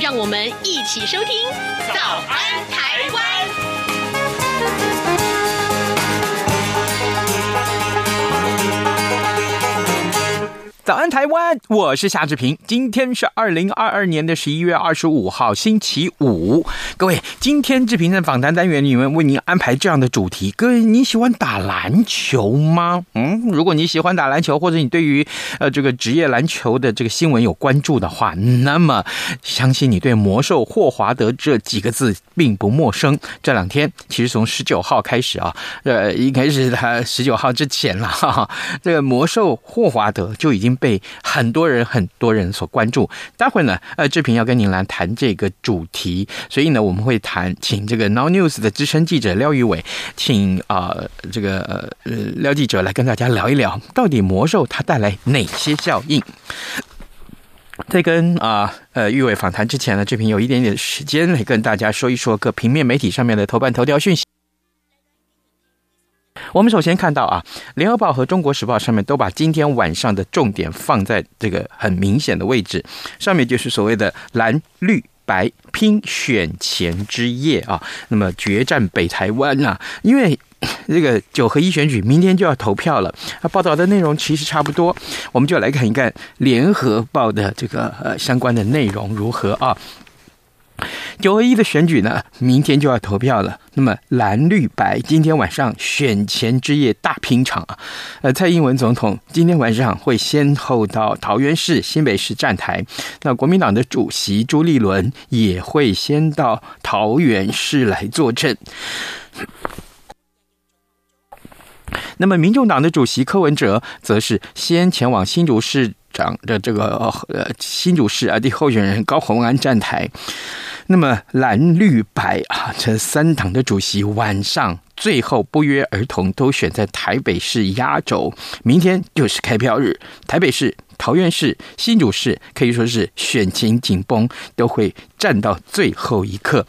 让我们一起收听《早安台湾》。早安，台湾！我是夏志平。今天是二零二二年的十一月二十五号，星期五。各位，今天志平在访谈单元里面为您安排这样的主题。各位，你喜欢打篮球吗？嗯，如果你喜欢打篮球，或者你对于呃这个职业篮球的这个新闻有关注的话，那么相信你对魔兽霍华德这几个字并不陌生。这两天，其实从十九号开始啊，呃，应该是他十九号之前了哈哈，这个魔兽霍华德就已经。被很多人很多人所关注。待会呢，呃，志平要跟您来谈这个主题，所以呢，我们会谈，请这个 Now News 的资深记者廖玉伟，请啊、这个呃廖记者来跟大家聊一聊，到底魔兽它带来哪些效应。在跟啊呃玉伟访谈之前呢，志平有一点点时间来跟大家说一说各平面媒体上面的头版头条讯息。我们首先看到啊，《联合报》和《中国时报》上面都把今天晚上的重点放在这个很明显的位置，上面就是所谓的蓝绿白拼选前之夜啊，那么决战北台湾啊，因为这个九合一选举明天就要投票了，啊，报道的内容其实差不多，我们就来看一看《联合报》的这个呃相关的内容如何啊。九合一的选举呢，明天就要投票了。那么蓝绿白今天晚上选前之夜大拼场啊！呃，蔡英文总统今天晚上会先后到桃园市、新北市站台。那国民党的主席朱立伦也会先到桃园市来坐镇。那么民众党的主席柯文哲则是先前往新竹市长的这个呃新竹市啊的候选人高虹安站台。那么蓝绿白啊，这三党的主席晚上最后不约而同都选在台北市压轴，明天就是开票日，台北市、桃园市、新竹市可以说是选情紧绷，都会战到最后一刻。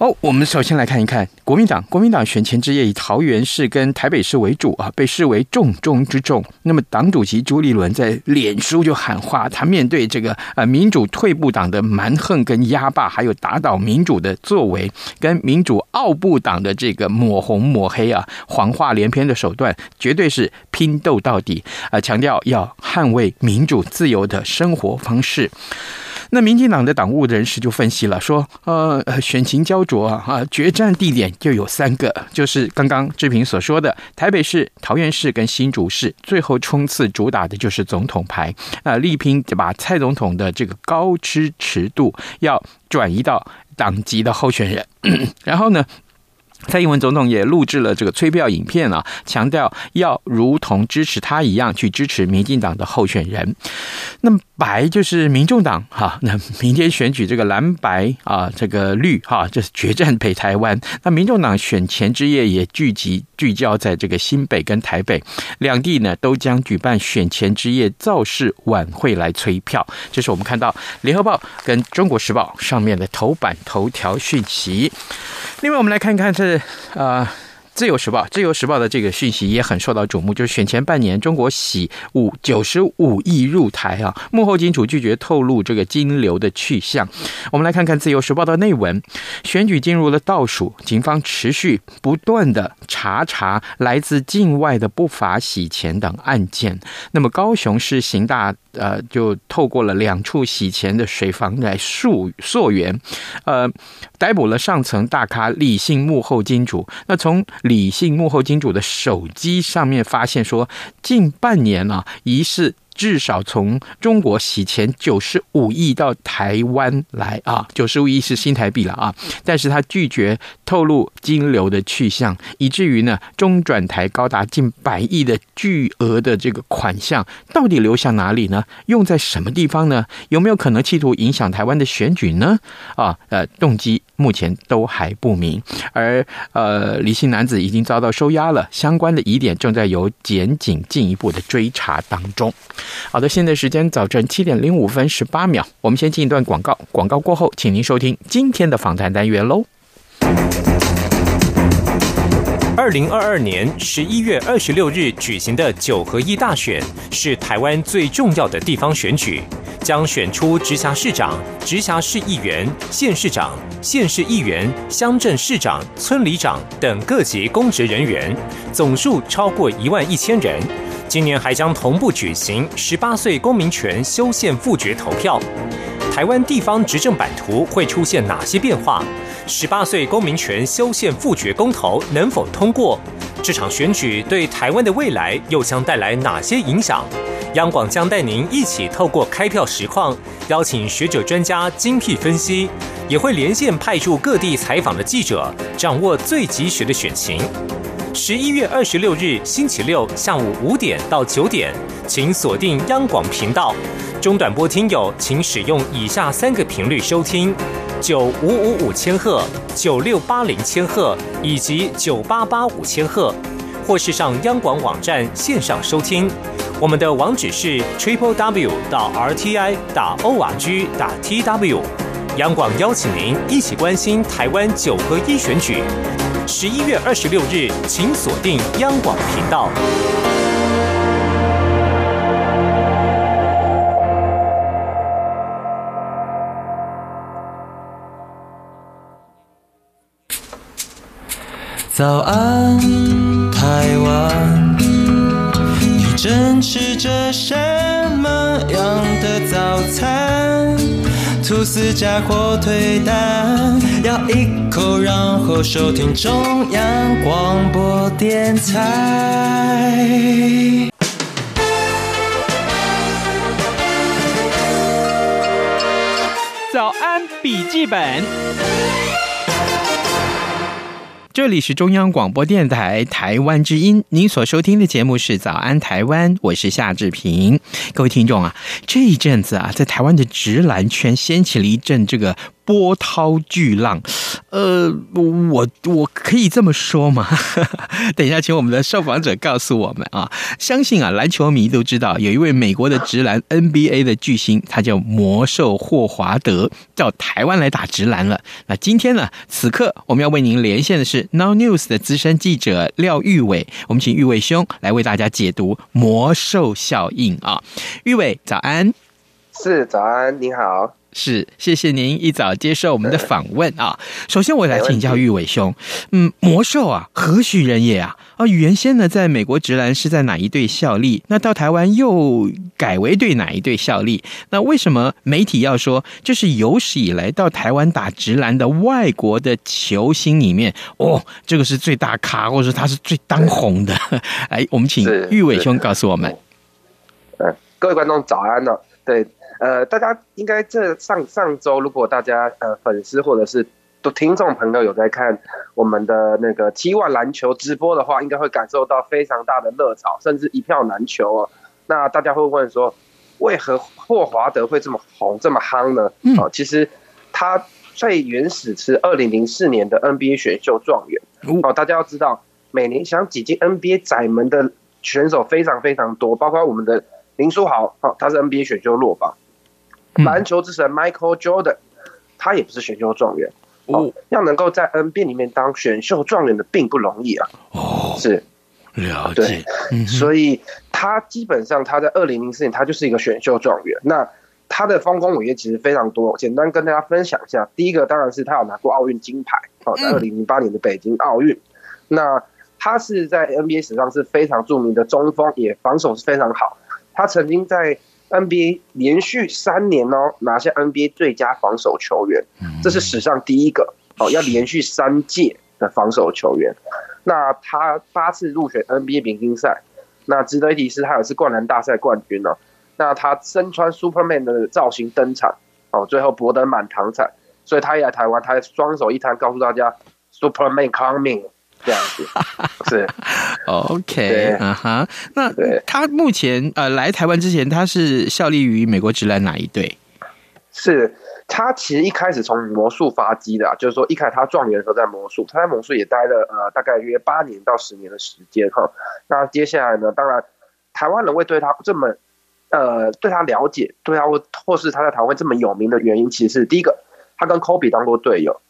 好，我们首先来看一看国民党。国民党选前之夜以桃园市跟台北市为主啊，被视为重中之重。那么党主席朱立伦在脸书就喊话，他面对这个呃民主退步党的蛮横跟压霸，还有打倒民主的作为，跟民主奥步党的这个抹红抹黑啊，谎话连篇的手段，绝对是拼斗到底啊！强调要捍卫民主自由的生活方式。那民进党的党务人士就分析了，说，呃呃，选情焦灼啊，决战地点就有三个，就是刚刚志平所说的台北市、桃园市跟新竹市，最后冲刺主打的就是总统牌，啊，力拼把蔡总统的这个高支持度要转移到党籍的候选人，然后呢，蔡英文总统也录制了这个催票影片啊，强调要如同支持他一样去支持民进党的候选人。那么白就是民众党哈，那明天选举这个蓝白啊，这个绿哈，这是决战北台湾。那民众党选前之夜也聚集聚焦在这个新北跟台北两地呢，都将举办选前之夜造势晚会来催票。这是我们看到联合报跟中国时报上面的头版头条讯息。另外，我们来看看这啊。自由时报，自由时报的？这个讯息也很受到瞩目，就是选前半年，中国洗五九十五亿入台啊，幕后金主拒绝透露这个金流的？去向。我们来看看自由时报的？内文：选举进入了倒数，警方持续不断的？查查来自境外的？不法洗钱等案件。那么高雄市刑大呃就透过了两处洗钱的水房来溯溯源，呃逮捕了上层大咖李姓幕后金主。那从李姓幕后金主的手机上面发现说，近半年啊，疑似至少从中国洗钱九十五亿到台湾来啊，九十五亿是新台币了啊，但是他拒绝透露金流的去向，以至于呢，中转台高达近百亿的巨额的这个款项到底流向哪里呢？用在什么地方呢？有没有可能企图影响台湾的选举呢？啊，呃，动机目前都还不明。而呃，李姓男子已经遭到收押了，相关的疑点正在由检警进一步的追查当中。好的，现在时间早晨七点零五分十八秒，我们先进一段广告，广告过后，请您收听今天的访谈单元喽。二零二二年十一月二十六日举行的九合一大选是台湾最重要的地方选举，将选出直辖市长、直辖市议员、县市长、县市议员、乡镇市长、村里长等各级公职人员，总数超过一万一千人。今年还将同步举行十八岁公民权修宪复决投票。台湾地方执政版图会出现哪些变化？十八岁公民权修宪复决公投能否通过？这场选举对台湾的未来又将带来哪些影响？央广将带您一起透过开票实况，邀请学者专家精辟分析，也会连线派驻各地采访的记者，掌握最及时的选情。十一月二十六日星期六下午五点到九点，请锁定央广频道。中短波听友，请使用以下三个频率收听。九五五五千赫、九六八零千赫以及九八八五千赫，或是上央广网站线上收听。我们的网址是 triple w 到 r t i 打 o r g 打 t w。央广邀请您一起关心台湾九合一选举。十一月二十六日，请锁定央广频道。早安，台湾，你正吃着什么样的早餐？吐司加火腿蛋，咬一口，然后收听中央广播电台。早安，笔记本。这里是中央广播电台台湾之音，您所收听的节目是《早安台湾》，我是夏志平。各位听众啊，这一阵子啊，在台湾的直男圈掀起了一阵这个。波涛巨浪，呃，我我可以这么说吗？等一下，请我们的受访者告诉我们啊。相信啊，篮球迷都知道，有一位美国的直篮 NBA 的巨星，他叫魔兽霍华德，到台湾来打直篮了。那今天呢，此刻我们要为您连线的是 Now News 的资深记者廖玉伟，我们请玉伟兄来为大家解读魔兽效应啊。玉伟，早安。是，早安，你好。是，谢谢您一早接受我们的访问啊。首先，我来请教玉伟兄，嗯，魔兽啊，何许人也啊？啊，原先呢，在美国职篮是在哪一队效力？那到台湾又改为对哪一队效力？那为什么媒体要说这是有史以来到台湾打职篮的外国的球星里面，哦，这个是最大咖，或者说他是最当红的？哎，我们请玉伟兄告诉我们。嗯，各位观众早安呢，对。呃，大家应该这上上周，如果大家呃粉丝或者是都听众朋友有在看我们的那个 T1 篮球直播的话，应该会感受到非常大的热潮，甚至一票难求哦。那大家会问说，为何霍华德会这么红这么夯呢？哦，其实他最原始是二零零四年的 NBA 选秀状元哦。大家要知道，每年想挤进 NBA 窄门的选手非常非常多，包括我们的林书豪，哦，他是 NBA 选秀落榜。篮球之神 Michael Jordan，他也不是选秀状元哦。要能够在 NBA 里面当选秀状元的并不容易啊。哦，是了解。对，所以他基本上他在二零零四年他就是一个选秀状元。那他的丰功伟业其实非常多，简单跟大家分享一下。第一个当然是他有拿过奥运金牌哦，在二零零八年的北京奥运。那他是在 NBA 史上是非常著名的中锋，也防守是非常好。他曾经在 NBA 连续三年哦拿下 NBA 最佳防守球员，这是史上第一个哦，要连续三届的防守球员。那他八次入选 NBA 明星赛，那值得一提是他也是灌篮大赛冠军哦。那他身穿 Superman 的造型登场，哦，最后博得满堂彩，所以他一来台湾，他双手一摊，告诉大家 Superman coming 这样子，是，OK，啊哈，那他目前呃来台湾之前，他是效力于美国职篮哪一队？是他其实一开始从魔术发迹的，就是说一开始他状元的时候在魔术，他在魔术也待了呃大概约八年到十年的时间哈。那接下来呢，当然台湾人会对他这么。呃，对他了解，对他或或是他在台湾这么有名的原因，其实是第一个，他跟科比当过队友，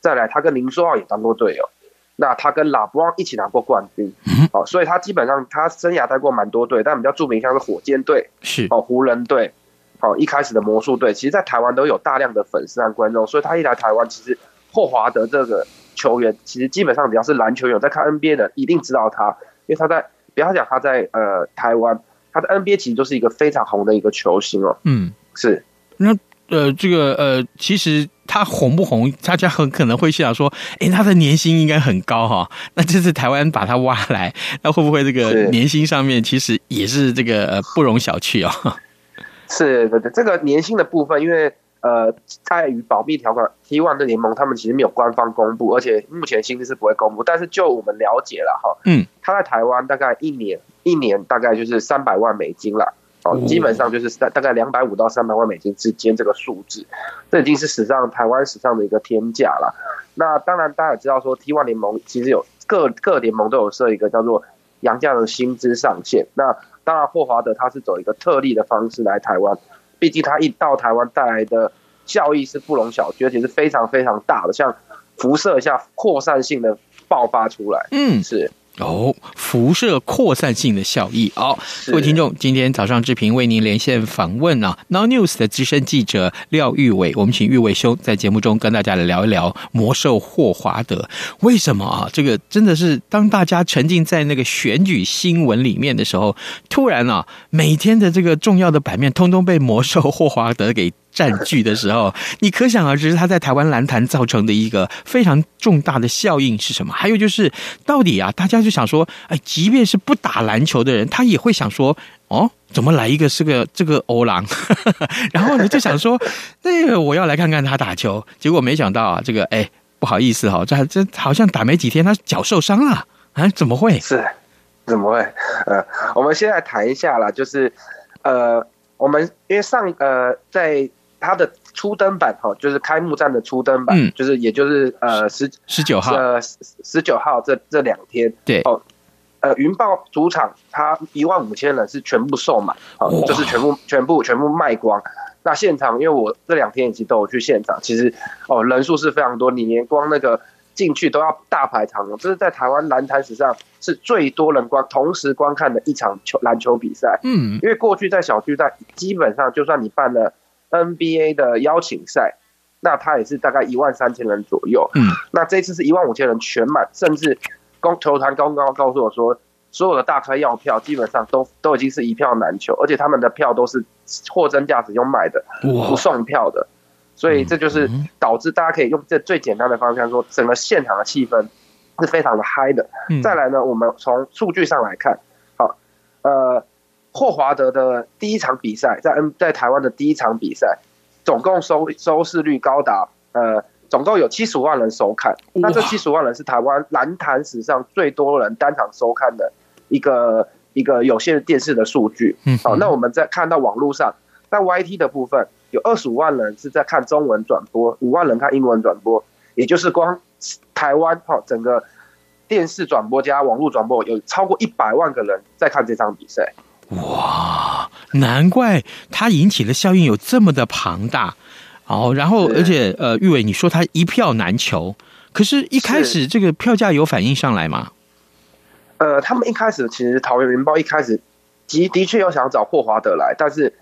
再来他跟林书豪也当过队友，那他跟拉布朗一起拿过冠军，哦，所以他基本上他生涯待过蛮多队，但比较著名像是火箭队，是哦，湖人队，哦，一开始的魔术队，其实，在台湾都有大量的粉丝和观众，所以他一来台湾，其实霍华德这个球员，其实基本上只要是篮球员在看 NBA 的，一定知道他，因为他在不要讲他在呃台湾。他在 NBA 其实就是一个非常红的一个球星哦。嗯，是。那呃，这个呃，其实他红不红，大家很可能会想说，哎，他的年薪应该很高哈。那这次台湾把他挖来，那会不会这个年薪上面其实也是这个呃不容小觑哦？是的，对，这个年薪的部分，因为呃，在于保密条款，T1 的联盟他们其实没有官方公布，而且目前薪资是不会公布。但是就我们了解了哈，嗯，他在台湾大概一年。一年大概就是三百万美金啦，哦，基本上就是大大概两百五到三百万美金之间这个数字，这已经是史上台湾史上的一个天价了。那当然大家也知道说，T1 联盟其实有各各联盟都有设一个叫做杨将的薪资上限。那当然霍华德他是走一个特例的方式来台湾，毕竟他一到台湾带来的效益是不容小觑，而且是非常非常大的，像辐射一下扩散性的爆发出来。嗯，是。哦，辐射扩散性的效益。好、哦，各位听众，今天早上志平为您连线访问啊，Now News 的资深记者廖玉伟，我们请玉伟兄在节目中跟大家来聊一聊魔兽霍华德。为什么啊？这个真的是当大家沉浸在那个选举新闻里面的时候，突然啊，每天的这个重要的版面，通通被魔兽霍华德给。占据的时候，你可想而知他在台湾篮坛造成的一个非常重大的效应是什么？还有就是，到底啊，大家就想说，哎，即便是不打篮球的人，他也会想说，哦，怎么来一个是个这个欧郎？然后呢，就想说，那个我要来看看他打球。结果没想到啊，这个哎，不好意思哈，这这好像打没几天，他脚受伤了啊？怎么会？是怎么会？呃，我们先来谈一下啦，就是呃，我们因为上呃在。他的初登版哈，就是开幕战的初登版，嗯、就是也就是呃十十九号呃十九号这这两天，对哦，呃云豹主场它一万五千人是全部售满，好，就是全部全部全部卖光。那现场因为我这两天已经都有去现场，其实哦人数是非常多，你连光那个进去都要大排长龙，这是在台湾篮坛史上是最多人观同时观看的一场球篮球比赛。嗯，因为过去在小巨蛋基本上就算你办了。NBA 的邀请赛，那他也是大概一万三千人左右。嗯，那这次是一万五千人全满，甚至公球团刚刚告诉我说，所有的大咖要票基本上都都已经是一票难求，而且他们的票都是货真价实用卖的，不送票的。所以这就是导致大家可以用这最简单的方式来说，整个现场的气氛是非常的嗨的。再来呢，我们从数据上来看，好，呃。霍华德的第一场比赛，在 N 在台湾的第一场比赛，总共收收视率高达呃，总共有七十五万人收看。那这七十五万人是台湾篮坛史上最多人单场收看的一个一个有线电视的数据。嗯，好，那我们在看到网络上，在 YT 的部分有二十五万人是在看中文转播，五万人看英文转播，也就是光台湾哈整个电视转播加网络转播有超过一百万个人在看这场比赛。哇，难怪它引起的效应有这么的庞大哦。然后，而且呃，玉伟，你说它一票难求，可是，一开始这个票价有反应上来吗？呃，他们一开始其实桃园云豹一开始的的确有想要找霍华德来，但是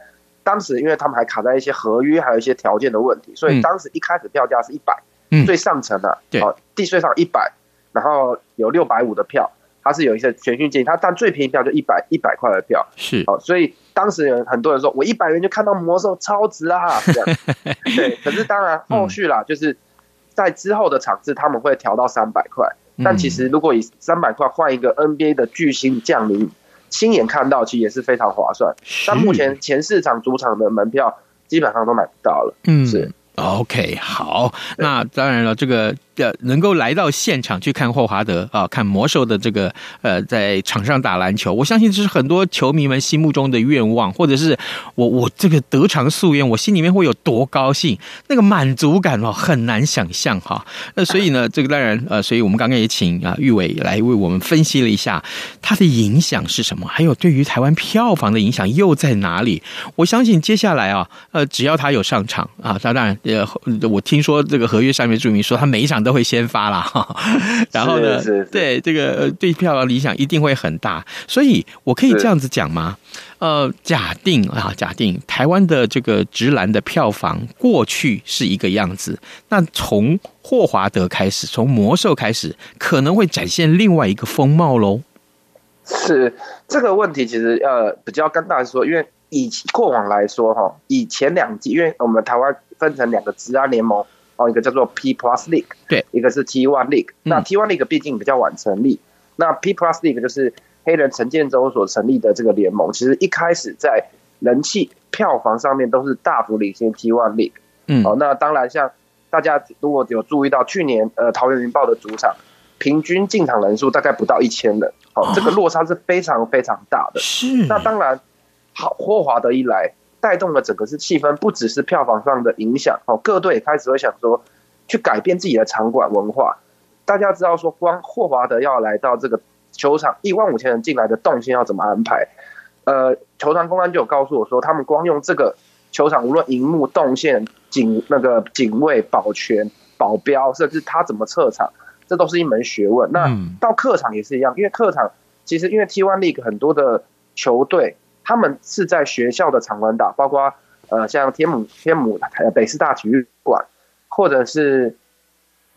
当时因为他们还卡在一些合约还有一些条件的问题，所以当时一开始票价是一百、嗯，最上层的，对，地税上一百，然后有六百五的票。他是有一些全讯建议，它但最便宜票就一百一百块的票，是哦，所以当时有很多人说，我一百元就看到魔兽超值啊，这样 对。可是当然后续啦，就是在之后的场次他们会调到三百块，但其实如果以三百块换一个 NBA 的巨星降临亲眼看到，其实也是非常划算。但目前前四场主场的门票基本上都买不到了。嗯，是。OK，好，那当然了，这个。呃，能够来到现场去看霍华德啊，看魔兽的这个呃，在场上打篮球，我相信这是很多球迷们心目中的愿望，或者是我我这个得偿夙愿，我心里面会有多高兴，那个满足感哦，很难想象哈。那所以呢，这个当然呃，所以我们刚刚也请啊玉伟来为我们分析了一下它的影响是什么，还有对于台湾票房的影响又在哪里？我相信接下来啊，呃，只要他有上场啊，他当然呃，我听说这个合约上面注明说他每一场都会先发啦，然后呢，对这个对票房理想一定会很大，所以我可以这样子讲吗？呃，假定啊，假定台湾的这个直男的票房过去是一个样子，那从霍华德开始，从魔兽开始，可能会展现另外一个风貌喽。是这个问题，其实呃比较跟大家说，因为以过往来说哈，以前两季，因为我们台湾分成两个职篮联盟。哦，一个叫做 P Plus League，对，一个是 T One League。那 T One League 毕竟比较晚成立，嗯、那 P Plus League 就是黑人陈建州所成立的这个联盟，其实一开始在人气票房上面都是大幅领先 T One League。嗯，哦，那当然像大家如果有注意到，去年呃桃园云豹的主场平均进场人数大概不到一千人，哦，这个落差是非常非常大的。是，那当然好，霍华德一来。带动了整个是气氛，不只是票房上的影响哦，各队也开始会想说去改变自己的场馆文化。大家知道说，光霍华德要来到这个球场，一万五千人进来的动线要怎么安排？呃，球场公安就有告诉我说，他们光用这个球场，无论荧幕、动线、警那个警卫、保全、保镖，甚至他怎么撤场，这都是一门学问。那到客场也是一样，因为客场其实因为 T1 League 很多的球队。他们是在学校的场馆打，包括呃像天母天母台北师大体育馆，或者是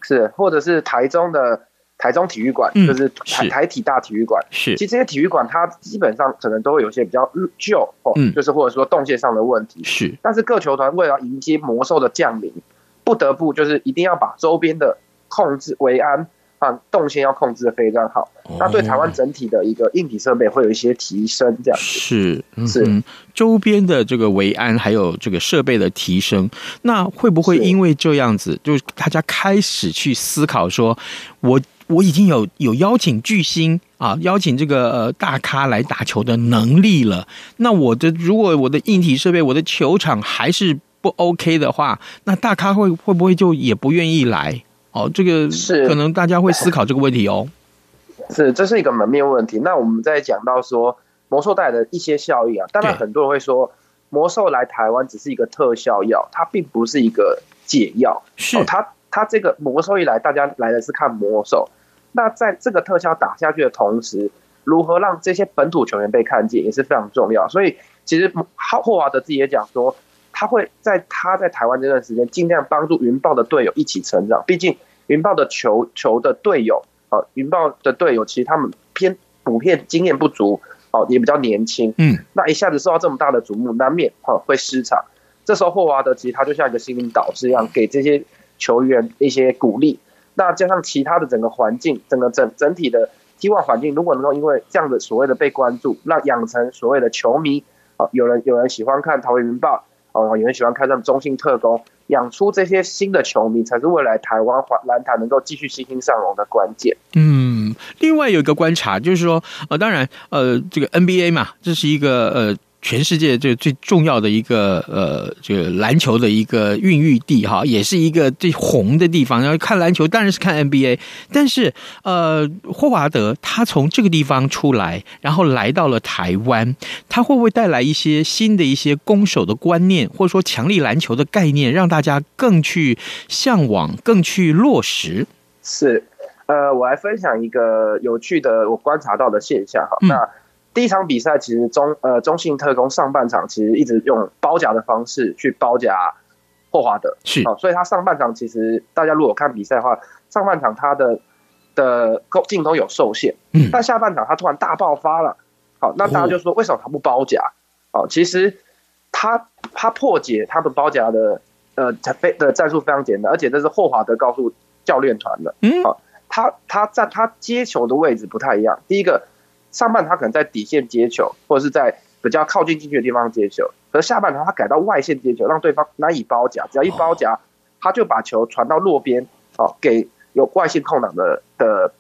是或者是台中的台中体育馆，嗯、就是台台体大体育馆。是，其实这些体育馆它基本上可能都会有些比较旧哦，嗯，就是或者说动线上的问题。是，但是各球团为了迎接魔兽的降临，不得不就是一定要把周边的控制维安。啊，动线要控制的非常好，那对台湾整体的一个硬体设备会有一些提升，这样子。是是、嗯、周边的这个维安还有这个设备的提升，那会不会因为这样子，就是大家开始去思考说，我我已经有有邀请巨星啊，邀请这个呃大咖来打球的能力了，那我的如果我的硬体设备，我的球场还是不 OK 的话，那大咖会会不会就也不愿意来？哦，这个是可能大家会思考这个问题哦。是，这是一个门面问题。那我们在讲到说魔兽带来的一些效益啊，当然很多人会说魔兽来台湾只是一个特效药，它并不是一个解药。是，它它这个魔兽一来，大家来的是看魔兽。那在这个特效打下去的同时，如何让这些本土球员被看见也是非常重要。所以其实霍霍华德自己也讲说。他会在他在台湾这段时间，尽量帮助云豹的队友一起成长。毕竟云豹的球球的队友啊，云豹的队友其实他们偏普遍经验不足，哦，也比较年轻。嗯，那一下子受到这么大的瞩目，难免哈会失常。这时候霍华德其实他就像一个心灵导师一样，给这些球员一些鼓励。那加上其他的整个环境，整个整整体的希望环境，如果能够因为这样的所谓的被关注，让养成所谓的球迷啊，有人有人喜欢看桃园云豹。哦，有人喜欢看这种中信特工，养出这些新的球迷，才是未来台湾篮坛能够继续欣欣向荣的关键。嗯，另外有一个观察就是说，呃，当然，呃，这个 NBA 嘛，这是一个呃。全世界最最重要的一个呃，这个篮球的一个孕育地哈，也是一个最红的地方。然后看篮球当然是看 NBA，但是呃，霍华德他从这个地方出来，然后来到了台湾，他会不会带来一些新的一些攻守的观念，或者说强力篮球的概念，让大家更去向往，更去落实？是，呃，我来分享一个有趣的我观察到的现象哈，那。第一场比赛其实中呃中信特工上半场其实一直用包夹的方式去包夹霍华德，是。哦，所以他上半场其实大家如果看比赛的话，上半场他的的镜头有受限，嗯，但下半场他突然大爆发了，好，那大家就说为什么他不包夹？哦，其实他他破解他的包夹的呃非的战术非常简单，而且这是霍华德告诉教练团的，嗯，好，他他在他接球的位置不太一样，第一个。上半场他可能在底线接球，或者是在比较靠近禁区的地方接球，而下半场他改到外线接球，让对方难以包夹，只要一包夹，他就把球传到落边，哦，给有外线空档的的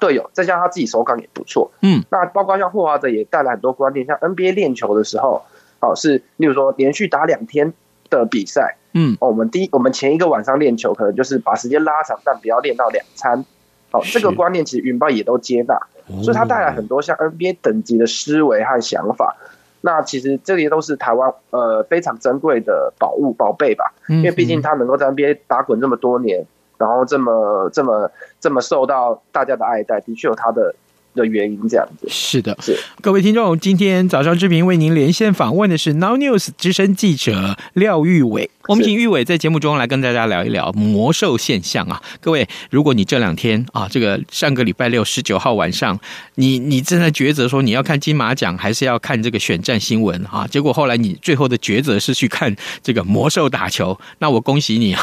队友，再加上他自己手感也不错，嗯，那包括像霍华德也带来很多观念，像 NBA 练球的时候，哦，是例如说连续打两天的比赛，嗯，哦，我们第一我们前一个晚上练球，可能就是把时间拉长，但不要练到两餐，哦，这个观念其实云豹也都接纳，所以他带来很多像 NBA 等级的思维和想法。那其实这些都是台湾呃非常珍贵的宝物宝贝吧，因为毕竟他能够在 NBA 打滚这么多年，然后这么这么这么受到大家的爱戴，的确有他的。的原因这样子是的，是各位听众，今天早上志平为您连线访问的是 Now News 资深记者廖玉伟。我们请玉伟在节目中来跟大家聊一聊魔兽现象啊！各位，如果你这两天啊，这个上个礼拜六十九号晚上，你你正在抉择说你要看金马奖还是要看这个选战新闻啊，结果后来你最后的抉择是去看这个魔兽打球，那我恭喜你啊，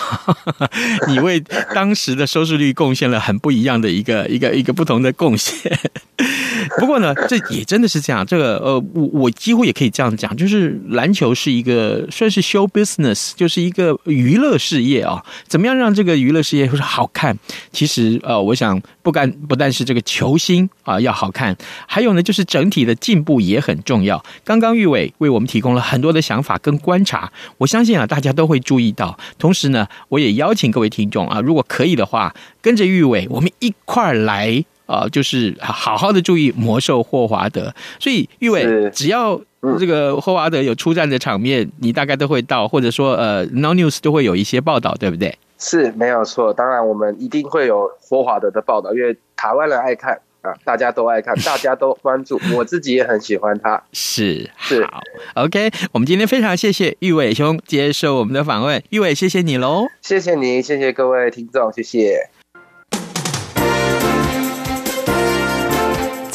你为当时的收视率贡献了很不一样的一个一个一个不同的贡献。不过呢，这也真的是这样。这个呃，我我几乎也可以这样讲，就是篮球是一个算是 show business，就是一个娱乐事业啊。怎么样让这个娱乐事业会好看？其实呃，我想不干不但是这个球星啊要好看，还有呢，就是整体的进步也很重要。刚刚玉伟为我们提供了很多的想法跟观察，我相信啊，大家都会注意到。同时呢，我也邀请各位听众啊，如果可以的话，跟着玉伟，我们一块儿来。啊、呃，就是好好的注意魔兽霍华德，所以玉伟只要这个霍华德有出战的场面，嗯、你大概都会到，或者说呃，Now News 都会有一些报道，对不对？是没有错，当然我们一定会有霍华德的报道，因为台湾人爱看啊，大家都爱看，大家都关注，我自己也很喜欢他。是是好，OK，我们今天非常谢谢玉伟兄接受我们的访问，玉伟谢谢你喽，谢谢你，谢谢各位听众，谢谢。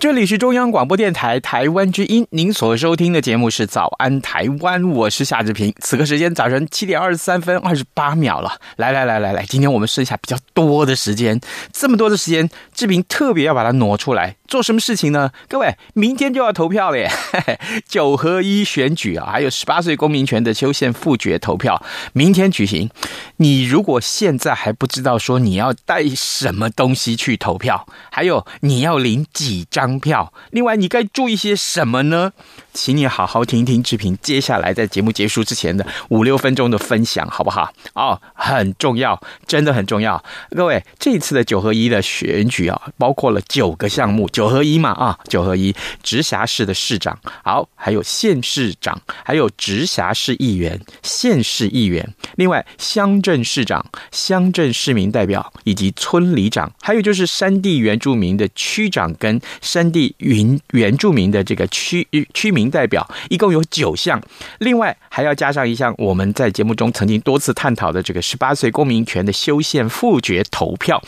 这里是中央广播电台台湾之音，您所收听的节目是《早安台湾》，我是夏志平。此刻时间早晨七点二十三分二十八秒了。来来来来来，今天我们剩下比较多的时间，这么多的时间，志平特别要把它挪出来。做什么事情呢？各位，明天就要投票了耶！九合一选举啊，还有十八岁公民权的修宪复决投票，明天举行。你如果现在还不知道说你要带什么东西去投票，还有你要领几张票，另外你该注意些什么呢？请你好好听一听志平接下来在节目结束之前的五六分钟的分享，好不好？哦，很重要，真的很重要。各位，这次的九合一的选举啊，包括了九个项目，九合一嘛啊，九合一，直辖市的市长，好，还有县市长，还有直辖市议员、县市议员，另外乡镇市长、乡镇市民代表以及村里长，还有就是山地原住民的区长跟山地原原住民的这个区区民。民代表一共有九项，另外还要加上一项我们在节目中曾经多次探讨的这个十八岁公民权的修宪复决投票。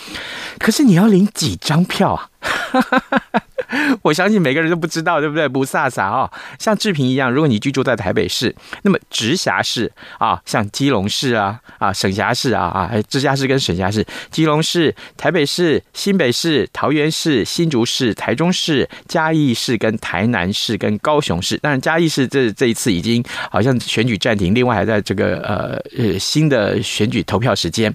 可是你要领几张票啊？我相信每个人都不知道，对不对？不飒飒哦，像志平一样，如果你居住在台北市，那么直辖市啊，像基隆市啊啊，省辖市啊啊，直辖市跟省辖市，基隆市、台北市、新北市、桃园市、新竹市、台中市、嘉义市跟台南市跟高雄市。当然，嘉义市这这一次已经好像选举暂停，另外还在这个呃呃新的选举投票时间，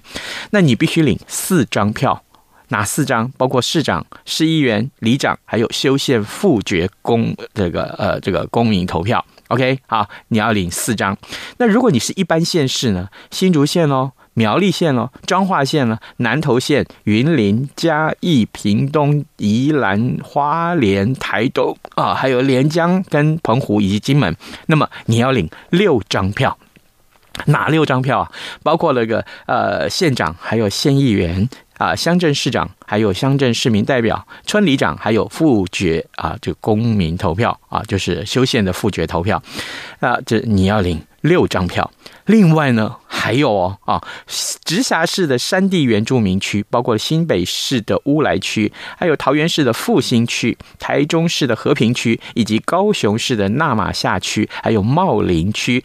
那你必须领四张票。哪四张？包括市长、市议员、里长，还有修宪复决公这个呃这个公民投票。OK，好，你要领四张。那如果你是一般县市呢？新竹县哦，苗栗县哦，彰化县呢，南投县、云林、嘉义、屏东、宜兰、花莲、台东啊，还有连江跟澎湖以及金门。那么你要领六张票。哪六张票啊？包括那个呃县长，还有县议员。啊，乡镇市长，还有乡镇市民代表、村里长，还有复决啊，这公民投票啊，就是修宪的复决投票。啊，这你要领六张票。另外呢，还有哦啊，直辖市的山地原住民区，包括新北市的乌来区，还有桃园市的复兴区、台中市的和平区，以及高雄市的那马夏区，还有茂林区。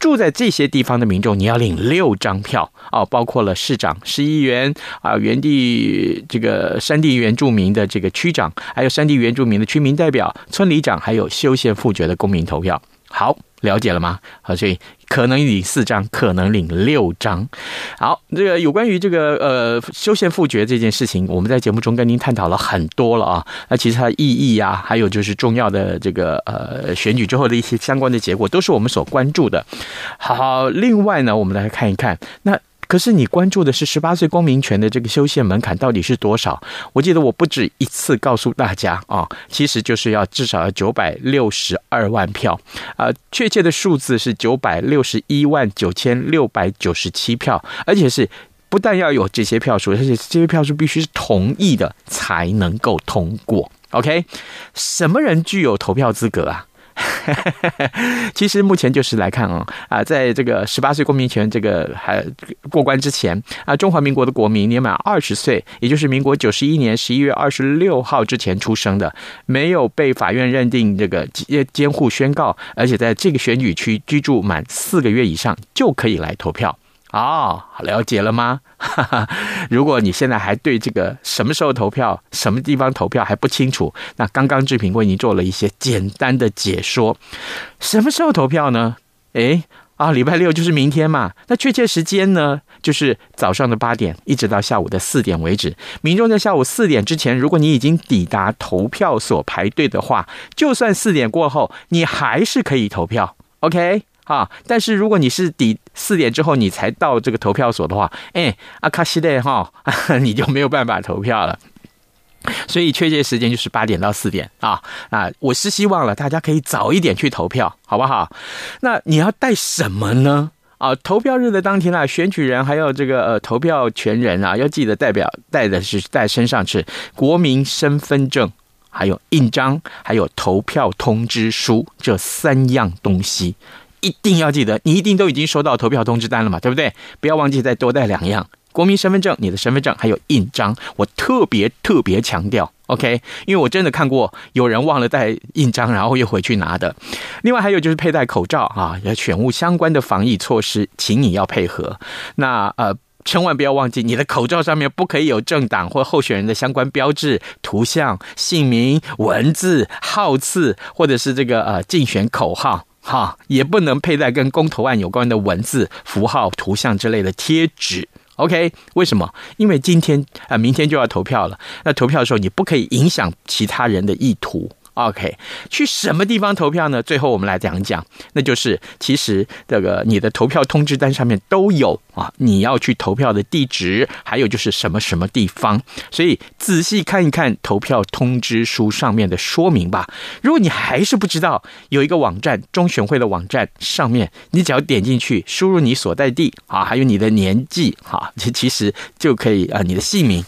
住在这些地方的民众，你要领六张票哦，包括了市长、市议员啊，原地这个山地原住民的这个区长，还有山地原住民的区民代表、村里长，还有修宪复决的公民投票。好，了解了吗？好，所以。可能领四张，可能领六张。好，这个有关于这个呃修宪复决这件事情，我们在节目中跟您探讨了很多了啊。那其实它意义啊，还有就是重要的这个呃选举之后的一些相关的结果，都是我们所关注的。好，另外呢，我们来看一看那。可是你关注的是十八岁公民权的这个修宪门槛到底是多少？我记得我不止一次告诉大家啊，其实就是要至少要九百六十二万票，啊，确切的数字是九百六十一万九千六百九十七票，而且是不但要有这些票数，而且这些票数必须是同意的才能够通过。OK，什么人具有投票资格啊？其实目前就是来看啊啊，在这个十八岁公民权这个还过关之前啊，中华民国的国民年满二十岁，也就是民国九十一年十一月二十六号之前出生的，没有被法院认定这个监监护宣告，而且在这个选举区居住满四个月以上，就可以来投票。哦，了解了吗？哈哈，如果你现在还对这个什么时候投票、什么地方投票还不清楚，那刚刚志平为您做了一些简单的解说。什么时候投票呢？诶，啊，礼拜六就是明天嘛。那确切时间呢，就是早上的八点一直到下午的四点为止。民众在下午四点之前，如果你已经抵达投票所排队的话，就算四点过后，你还是可以投票。OK。啊！但是如果你是抵四点之后你才到这个投票所的话，哎，阿卡西的哈，你就没有办法投票了。所以确切时间就是八点到四点啊啊！我是希望了大家可以早一点去投票，好不好？那你要带什么呢？啊，投票日的当天啊，选举人还有这个呃投票权人啊，要记得代表带的是带身上是国民身份证，还有印章，还有投票通知书这三样东西。一定要记得，你一定都已经收到投票通知单了嘛，对不对？不要忘记再多带两样：国民身份证、你的身份证，还有印章。我特别特别强调，OK？因为我真的看过有人忘了带印章，然后又回去拿的。另外还有就是佩戴口罩啊，要选务相关的防疫措施，请你要配合。那呃，千万不要忘记，你的口罩上面不可以有政党或候选人的相关标志、图像、姓名、文字、号次，或者是这个呃竞选口号。哈，也不能佩戴跟公投案有关的文字、符号、图像之类的贴纸。OK，为什么？因为今天啊、明天就要投票了。那投票的时候，你不可以影响其他人的意图。OK，去什么地方投票呢？最后我们来讲一讲，那就是其实这个你的投票通知单上面都有啊，你要去投票的地址，还有就是什么什么地方。所以仔细看一看投票通知书上面的说明吧。如果你还是不知道，有一个网站，中选会的网站上面，你只要点进去，输入你所在地啊，还有你的年纪哈，其其实就可以啊，你的姓名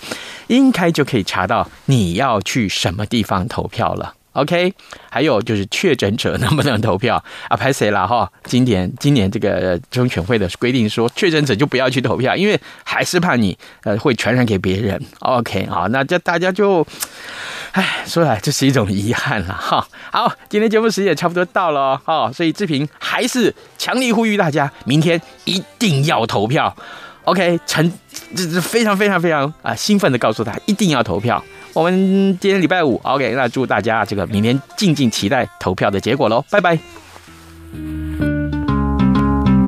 应该就可以查到你要去什么地方投票了。OK，还有就是确诊者能不能投票 啊？拍谁了哈？今年今年这个中选会的规定说，确诊者就不要去投票，因为还是怕你呃会传染给别人。OK，好，那这大家就唉，说来这是一种遗憾了哈。好，今天节目时间也差不多到了哈，所以志平还是强力呼吁大家，明天一定要投票。OK，陈这这非常非常非常啊兴奋的告诉他，一定要投票。我们今天礼拜五，OK，那祝大家这个明天静静期待投票的结果喽，拜拜。